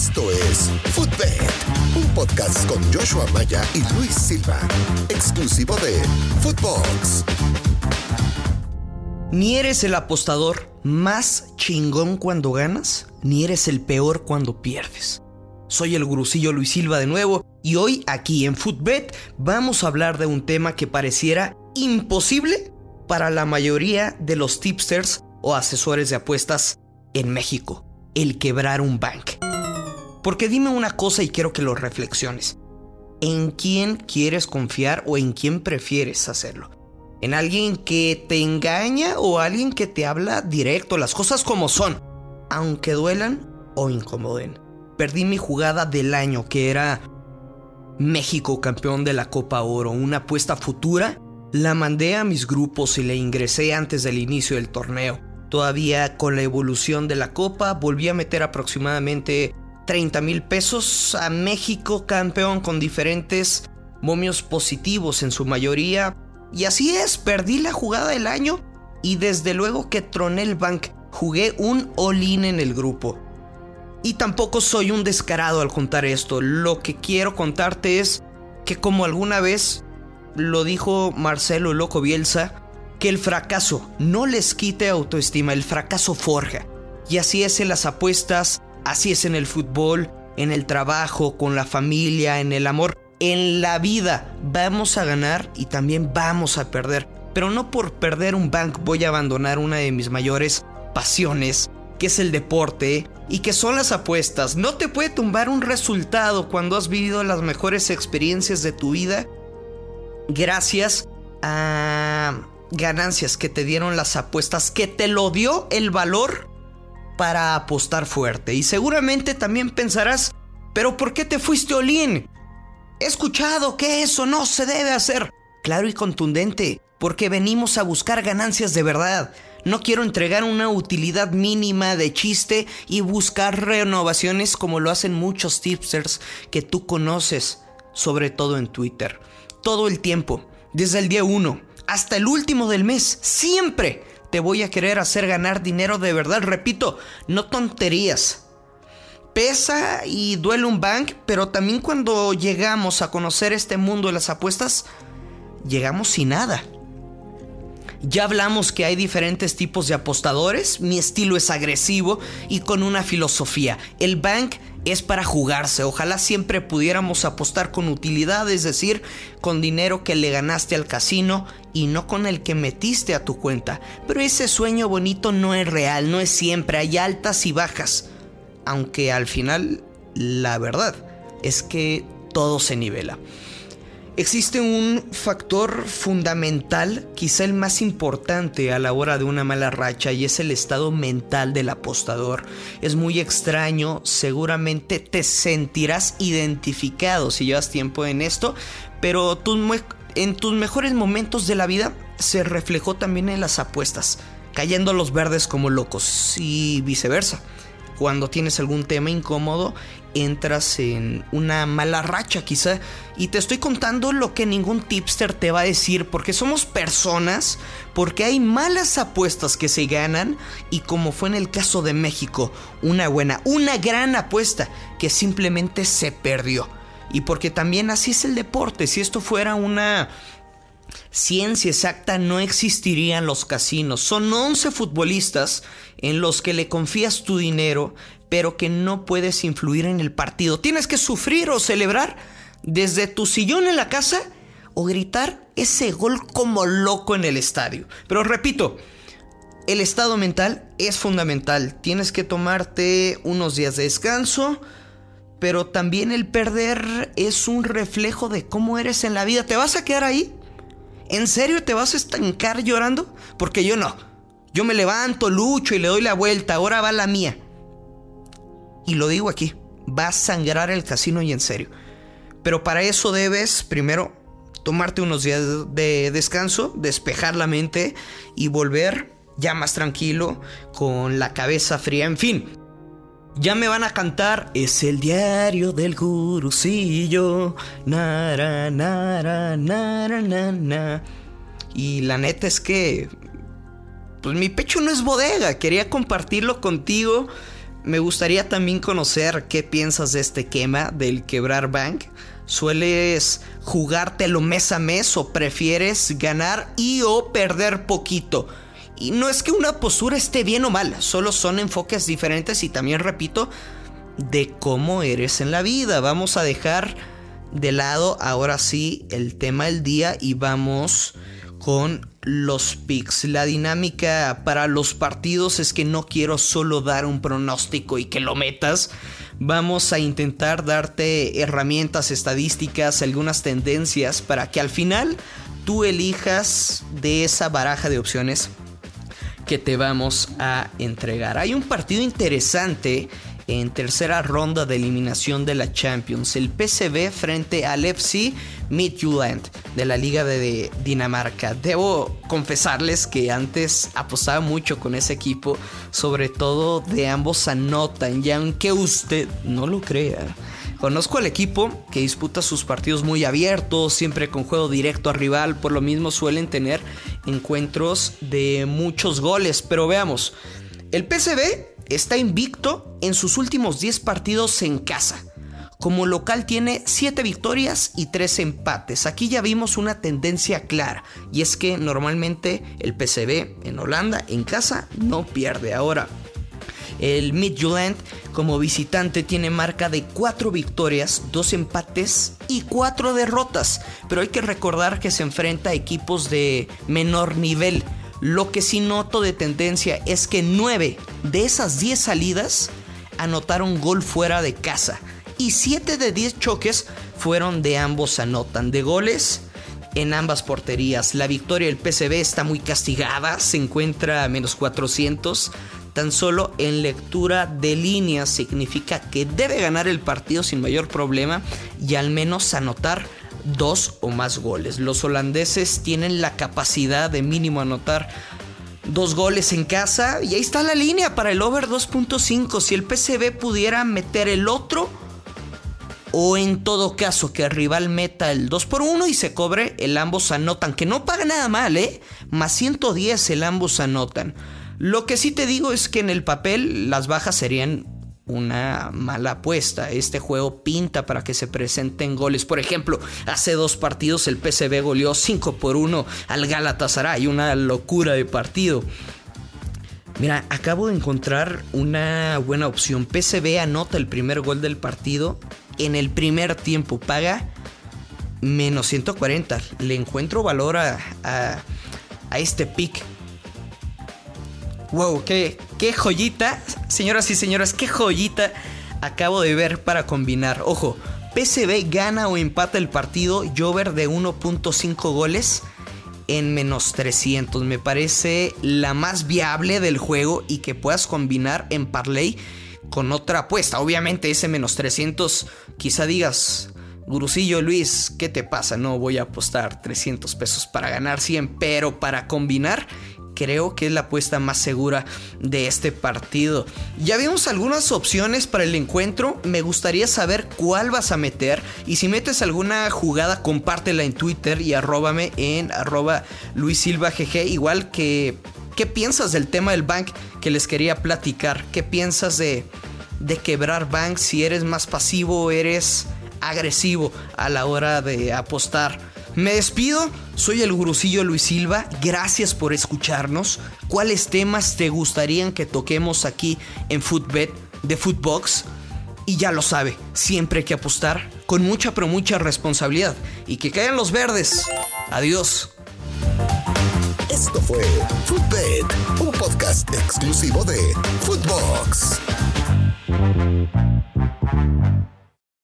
Esto es Footbed, un podcast con Joshua Maya y Luis Silva, exclusivo de Footbox. Ni eres el apostador más chingón cuando ganas, ni eres el peor cuando pierdes. Soy el gurusillo Luis Silva de nuevo y hoy aquí en Footbet vamos a hablar de un tema que pareciera imposible para la mayoría de los tipsters o asesores de apuestas en México, el quebrar un bank. Porque dime una cosa y quiero que lo reflexiones. ¿En quién quieres confiar o en quién prefieres hacerlo? ¿En alguien que te engaña o alguien que te habla directo, las cosas como son, aunque duelan o incomoden? perdí mi jugada del año, que era México campeón de la Copa Oro, una apuesta futura. La mandé a mis grupos y le ingresé antes del inicio del torneo. Todavía con la evolución de la Copa volví a meter aproximadamente 30 mil pesos a México campeón con diferentes momios positivos en su mayoría. Y así es, perdí la jugada del año y desde luego que troné el bank. Jugué un all-in en el grupo. Y tampoco soy un descarado al contar esto. Lo que quiero contarte es que como alguna vez lo dijo Marcelo Loco Bielsa, que el fracaso no les quite autoestima, el fracaso forja. Y así es en las apuestas, así es en el fútbol, en el trabajo, con la familia, en el amor, en la vida. Vamos a ganar y también vamos a perder. Pero no por perder un bank voy a abandonar una de mis mayores pasiones, que es el deporte y que son las apuestas. No te puede tumbar un resultado cuando has vivido las mejores experiencias de tu vida gracias a ganancias que te dieron las apuestas, que te lo dio el valor para apostar fuerte. Y seguramente también pensarás, pero ¿por qué te fuiste Olin? He escuchado que eso no se debe hacer. Claro y contundente, porque venimos a buscar ganancias de verdad. No quiero entregar una utilidad mínima de chiste y buscar renovaciones como lo hacen muchos tipsters que tú conoces, sobre todo en Twitter. Todo el tiempo, desde el día 1 hasta el último del mes, siempre te voy a querer hacer ganar dinero de verdad. Repito, no tonterías. Pesa y duele un bank, pero también cuando llegamos a conocer este mundo de las apuestas, llegamos sin nada. Ya hablamos que hay diferentes tipos de apostadores, mi estilo es agresivo y con una filosofía. El bank es para jugarse, ojalá siempre pudiéramos apostar con utilidad, es decir, con dinero que le ganaste al casino y no con el que metiste a tu cuenta. Pero ese sueño bonito no es real, no es siempre, hay altas y bajas. Aunque al final, la verdad es que todo se nivela. Existe un factor fundamental, quizá el más importante a la hora de una mala racha, y es el estado mental del apostador. Es muy extraño, seguramente te sentirás identificado si llevas tiempo en esto, pero en tus mejores momentos de la vida se reflejó también en las apuestas, cayendo los verdes como locos y viceversa cuando tienes algún tema incómodo, entras en una mala racha quizá. Y te estoy contando lo que ningún tipster te va a decir, porque somos personas, porque hay malas apuestas que se ganan, y como fue en el caso de México, una buena, una gran apuesta que simplemente se perdió. Y porque también así es el deporte, si esto fuera una ciencia exacta no existirían los casinos. Son 11 futbolistas en los que le confías tu dinero, pero que no puedes influir en el partido. Tienes que sufrir o celebrar desde tu sillón en la casa o gritar ese gol como loco en el estadio. Pero repito, el estado mental es fundamental. Tienes que tomarte unos días de descanso, pero también el perder es un reflejo de cómo eres en la vida. ¿Te vas a quedar ahí? ¿En serio te vas a estancar llorando? Porque yo no. Yo me levanto, lucho y le doy la vuelta. Ahora va la mía. Y lo digo aquí. Va a sangrar el casino y en serio. Pero para eso debes, primero, tomarte unos días de descanso, despejar la mente y volver ya más tranquilo, con la cabeza fría. En fin, ya me van a cantar Es el diario del gurusillo Nara, nara, nara, nara. Y la neta es que Pues mi pecho no es bodega Quería compartirlo contigo Me gustaría también conocer qué piensas de este quema del quebrar bank. ¿Sueles jugártelo mes a mes o prefieres ganar y o perder poquito? Y no es que una postura esté bien o mal, solo son enfoques diferentes y también repito, de cómo eres en la vida. Vamos a dejar de lado ahora sí el tema del día y vamos con los picks. La dinámica para los partidos es que no quiero solo dar un pronóstico y que lo metas. Vamos a intentar darte herramientas estadísticas, algunas tendencias para que al final tú elijas de esa baraja de opciones que te vamos a entregar. Hay un partido interesante en tercera ronda de eliminación de la Champions. El PSV frente al FC Midtjylland de la Liga de Dinamarca. Debo confesarles que antes apostaba mucho con ese equipo, sobre todo de ambos anotan, y aunque usted no lo crea. Conozco al equipo que disputa sus partidos muy abiertos, siempre con juego directo a rival, por lo mismo suelen tener encuentros de muchos goles, pero veamos, el PSV está invicto en sus últimos 10 partidos en casa. Como local tiene 7 victorias y 3 empates. Aquí ya vimos una tendencia clara y es que normalmente el PCB en Holanda en casa no pierde. Ahora, el Midtjylland como visitante tiene marca de 4 victorias, 2 empates y 4 derrotas, pero hay que recordar que se enfrenta a equipos de menor nivel. Lo que sí noto de tendencia es que 9 de esas 10 salidas anotaron gol fuera de casa. Y 7 de 10 choques fueron de ambos anotan. De goles en ambas porterías. La victoria del PCB está muy castigada, se encuentra a menos 400. Tan solo en lectura de líneas significa que debe ganar el partido sin mayor problema y al menos anotar dos o más goles. Los holandeses tienen la capacidad de mínimo anotar dos goles en casa y ahí está la línea para el over 2.5. Si el PCB pudiera meter el otro o en todo caso que el rival meta el 2 por 1 y se cobre, el ambos anotan, que no paga nada mal, ¿eh? Más 110 el ambos anotan. Lo que sí te digo es que en el papel las bajas serían una mala apuesta. Este juego pinta para que se presenten goles. Por ejemplo, hace dos partidos el PSV goleó 5 por 1 al Galatasaray. Una locura de partido. Mira, acabo de encontrar una buena opción. PSV anota el primer gol del partido en el primer tiempo. Paga menos 140. Le encuentro valor a, a este pick. Wow, qué, qué joyita, señoras y señores, qué joyita acabo de ver para combinar. Ojo, PCB gana o empata el partido, Jover de 1.5 goles en menos 300. Me parece la más viable del juego y que puedas combinar en parlay con otra apuesta. Obviamente ese menos 300 quizá digas, Gurusillo Luis, ¿qué te pasa? No voy a apostar 300 pesos para ganar 100, pero para combinar creo que es la apuesta más segura de este partido. Ya vimos algunas opciones para el encuentro. Me gustaría saber cuál vas a meter. Y si metes alguna jugada, compártela en Twitter y arróbame en arroba Luis Silva GG. Igual que, ¿qué piensas del tema del bank que les quería platicar? ¿Qué piensas de, de quebrar bank? Si eres más pasivo o eres agresivo a la hora de apostar. Me despido, soy el gurusillo Luis Silva, gracias por escucharnos. ¿Cuáles temas te gustarían que toquemos aquí en Footbet de Footbox? Y ya lo sabe, siempre hay que apostar con mucha pero mucha responsabilidad. Y que caigan los verdes. Adiós. Esto fue Footbet, un podcast exclusivo de Footbox.